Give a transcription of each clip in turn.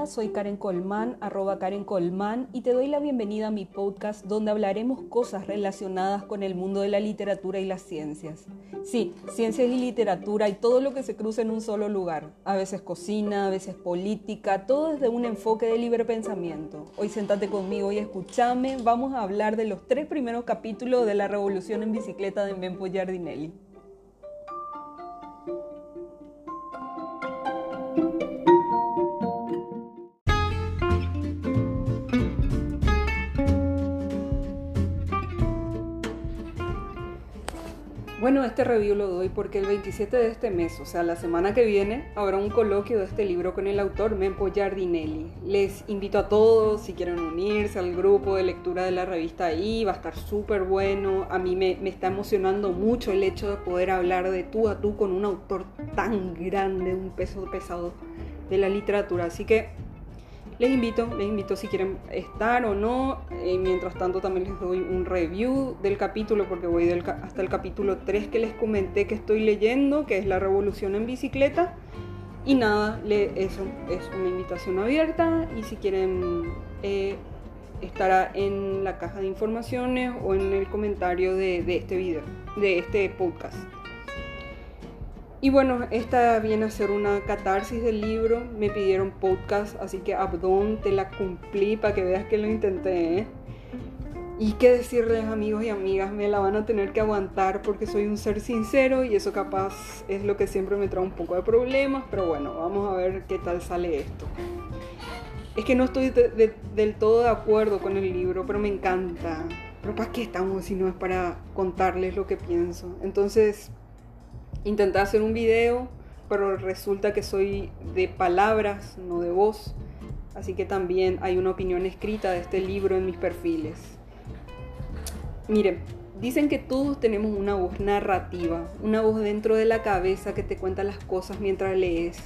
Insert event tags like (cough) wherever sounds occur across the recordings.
Hola, soy Karen Colmán, arroba Karen Colmán, y te doy la bienvenida a mi podcast donde hablaremos cosas relacionadas con el mundo de la literatura y las ciencias. Sí, ciencias y literatura y todo lo que se cruza en un solo lugar. A veces cocina, a veces política, todo desde un enfoque de libre pensamiento. Hoy sentate conmigo y escúchame, vamos a hablar de los tres primeros capítulos de la Revolución en Bicicleta de Mempo Giardinelli. Bueno, este review lo doy porque el 27 de este mes, o sea, la semana que viene, habrá un coloquio de este libro con el autor Mempo Giardinelli. Les invito a todos, si quieren unirse al grupo de lectura de la revista ahí, va a estar súper bueno. A mí me, me está emocionando mucho el hecho de poder hablar de tú a tú con un autor tan grande, un peso pesado de la literatura. Así que les invito, les invito si quieren estar o no. Eh, mientras tanto también les doy un review del capítulo porque voy hasta el capítulo 3 que les comenté que estoy leyendo, que es La Revolución en Bicicleta. Y nada, eso es una invitación abierta y si quieren eh, estará en la caja de informaciones o en el comentario de este video, de este podcast. Y bueno, esta viene a ser una catarsis del libro. Me pidieron podcast, así que Abdón te la cumplí para que veas que lo intenté. ¿eh? Y qué decirles amigos y amigas, me la van a tener que aguantar porque soy un ser sincero y eso capaz es lo que siempre me trae un poco de problemas, pero bueno, vamos a ver qué tal sale esto. Es que no estoy del todo de acuerdo con el libro, pero me encanta. Pero ¿para qué estamos si no es para contarles lo que pienso? Entonces, Intenté hacer un video, pero resulta que soy de palabras, no de voz. Así que también hay una opinión escrita de este libro en mis perfiles. Miren, dicen que todos tenemos una voz narrativa, una voz dentro de la cabeza que te cuenta las cosas mientras lees,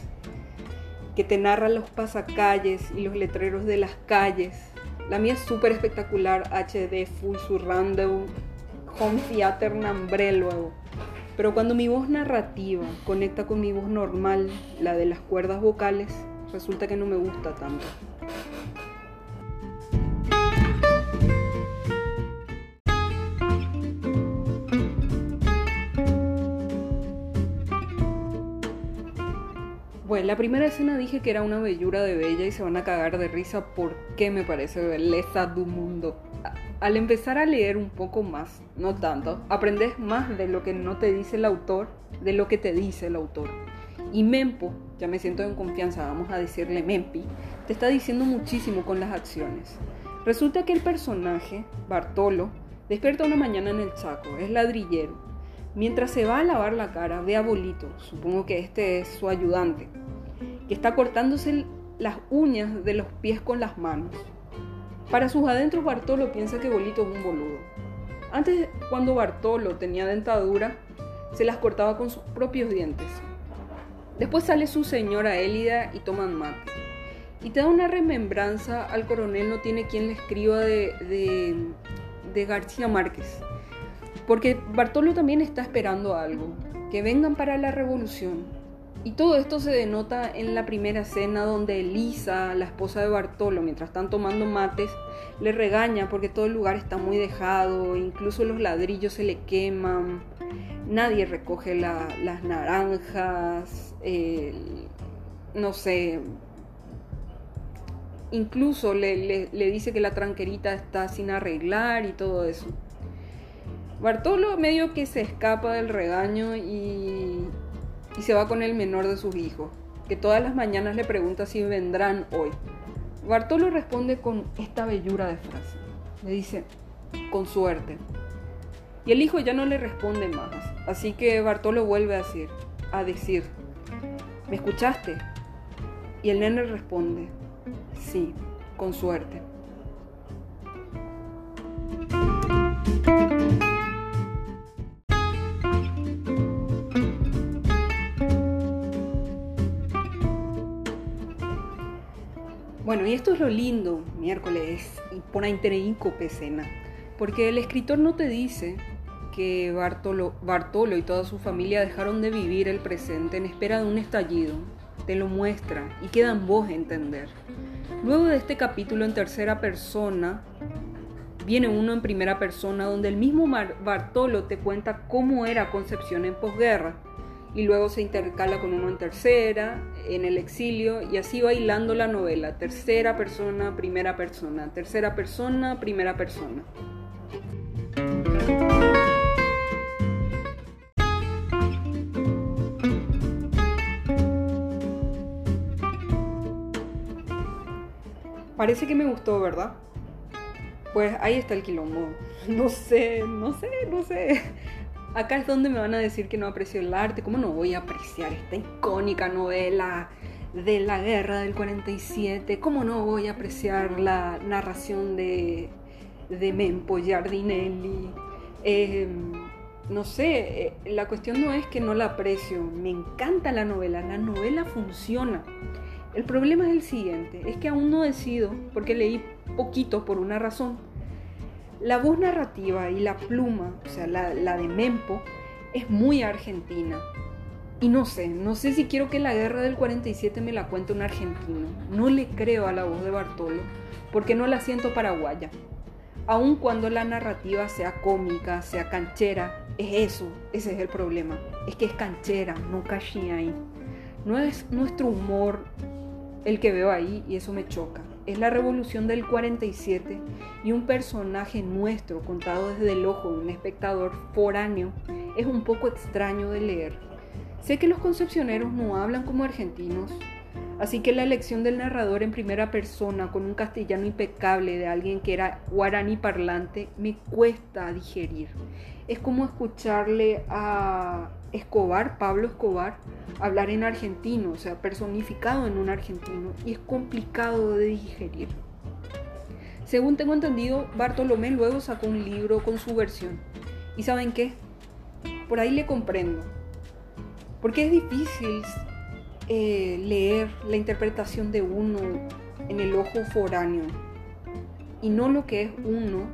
que te narra los pasacalles y los letreros de las calles. La mía es súper espectacular, HD, full surround, home theater, nambre luego. Pero cuando mi voz narrativa conecta con mi voz normal, la de las cuerdas vocales, resulta que no me gusta tanto. Bueno, la primera escena dije que era una bellura de bella y se van a cagar de risa porque me parece belleza del mundo al empezar a leer un poco más, no tanto, aprendes más de lo que no te dice el autor, de lo que te dice el autor. Y Mempo, ya me siento en confianza, vamos a decirle Mempi, te está diciendo muchísimo con las acciones. Resulta que el personaje, Bartolo, despierta una mañana en el Chaco, es ladrillero. Mientras se va a lavar la cara, ve a Bolito, supongo que este es su ayudante, que está cortándose las uñas de los pies con las manos. Para sus adentros, Bartolo piensa que Bolito es un boludo. Antes, cuando Bartolo tenía dentadura, se las cortaba con sus propios dientes. Después sale su señora Élida y toman mate. Y te da una remembranza al coronel no tiene quien le escriba de, de, de García Márquez. Porque Bartolo también está esperando algo, que vengan para la revolución, y todo esto se denota en la primera cena donde Elisa, la esposa de Bartolo, mientras están tomando mates, le regaña porque todo el lugar está muy dejado, incluso los ladrillos se le queman, nadie recoge las naranjas, no sé, incluso le, le dice que la tranquerita está sin arreglar y todo eso. Bartolo medio que se escapa del regaño y, y se va con el menor de sus hijos, que todas las mañanas le pregunta si vendrán hoy. Bartolo responde con esta bellura de frase. Le dice, con suerte. Y el hijo ya no le responde más, así que Bartolo vuelve a decir, a decir, ¿me escuchaste? Y el nene responde, sí, con suerte. Bueno, y esto es lo lindo, miércoles, por inco pecena, porque el escritor no te dice que Bartolo, Bartolo y toda su familia dejaron de vivir el presente en espera de un estallido. Te lo muestra y queda en vos entender. Luego de este capítulo en tercera persona, viene uno en primera persona donde el mismo Bartolo te cuenta cómo era Concepción en posguerra y luego se intercala con uno en tercera, en el exilio y así va hilando la novela, tercera persona, primera persona, tercera persona, primera persona. Parece que me gustó, ¿verdad? Pues ahí está el quilombo. (laughs) No sé, no sé, no sé. Acá es donde me van a decir que no aprecio el arte. ¿Cómo no voy a apreciar esta icónica novela de la guerra del 47? ¿Cómo no voy a apreciar la narración de, de Mempo Giardinelli? Em, no sé, eh, la cuestión no es que no la aprecio. Me encanta la novela. La novela funciona. El problema es el siguiente, es que aún no decido, porque leí poquito por una razón. La voz narrativa y la pluma, o sea, la, de Mempo, es muy argentina. Y no sé, no sé si quiero que la guerra del 47 me la cuente un argentino. No le creo a la voz de Bartolo, porque no la siento paraguaya. Aun cuando la narrativa sea cómica, sea canchera, es eso, ese es el problema. Es que es canchera, no ahí. No es nuestro humor el que veo ahí y eso me choca. Es la revolución del 47 y un personaje nuestro contado desde el ojo de un espectador foráneo es un poco extraño de leer. Sé que los concepcioneros no hablan como argentinos, así que la elección del narrador en primera persona con un castellano impecable de alguien que era guaraní parlante me cuesta digerir. Es como escucharle a Escobar, Pablo Escobar, hablar en argentino, o sea, personificado en un argentino, y es complicado de digerir. Según tengo entendido, Bartolomé luego sacó un libro con su versión. ¿Y saben qué? Por ahí le comprendo. Porque es difícil eh, leer la interpretación de uno en el ojo foráneo y no lo que es uno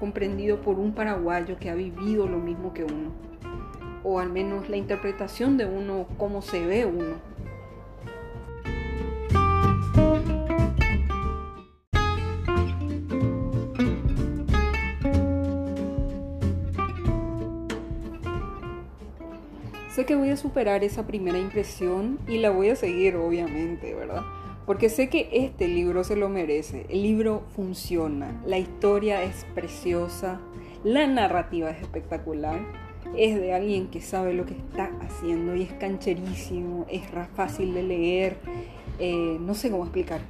comprendido por un paraguayo que ha vivido lo mismo que uno o al menos la interpretación de uno, cómo se ve uno. Sé que voy a superar esa primera impresión y la voy a seguir, obviamente, ¿verdad? Porque sé que este libro se lo merece. El libro funciona, la historia es preciosa, la narrativa es espectacular es de alguien que sabe lo que está haciendo y es cancherísimo, es fácil de leer, eh, no sé cómo explicar.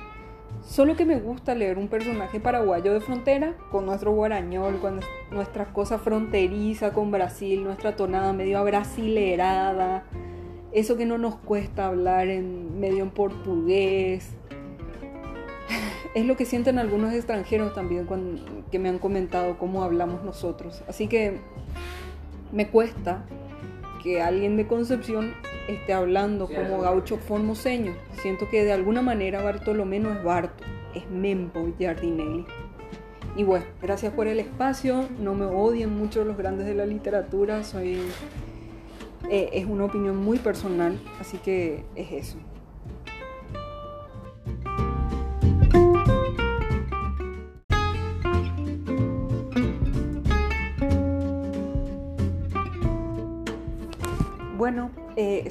Solo que me gusta leer un personaje paraguayo de frontera con nuestro guarañol, con nuestra cosa fronteriza con Brasil, nuestra tonada medio abrasilerada, eso que no nos cuesta hablar en medio en portugués. (laughs) Es lo que sienten algunos extranjeros también que me han comentado cómo hablamos nosotros. Así que me cuesta que alguien de Concepción esté hablando como gaucho formoseño. Siento que de alguna manera Bartolomé no es Barto, es Mempo Giardinelli. Y bueno, gracias por el espacio. No me odien mucho los grandes de la literatura. Soy, eh, es una opinión muy personal, así que es eso.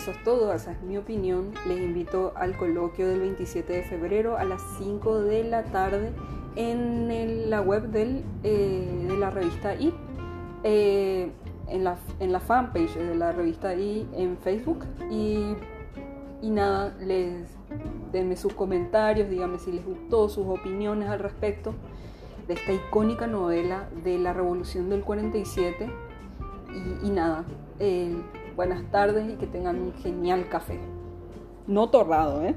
Eso es todo, esa es mi opinión. Les invito al coloquio del 27 de febrero a las 5 de la tarde en la web eh, de la revista I, eh, en, la, en la fanpage de la revista I en Facebook. Y, nada, les denme sus comentarios, díganme si les gustó, sus opiniones al respecto de esta icónica novela de la Revolución del 47. Y, y nada, buenas tardes y que tengan un genial café. No torrado, ¿eh?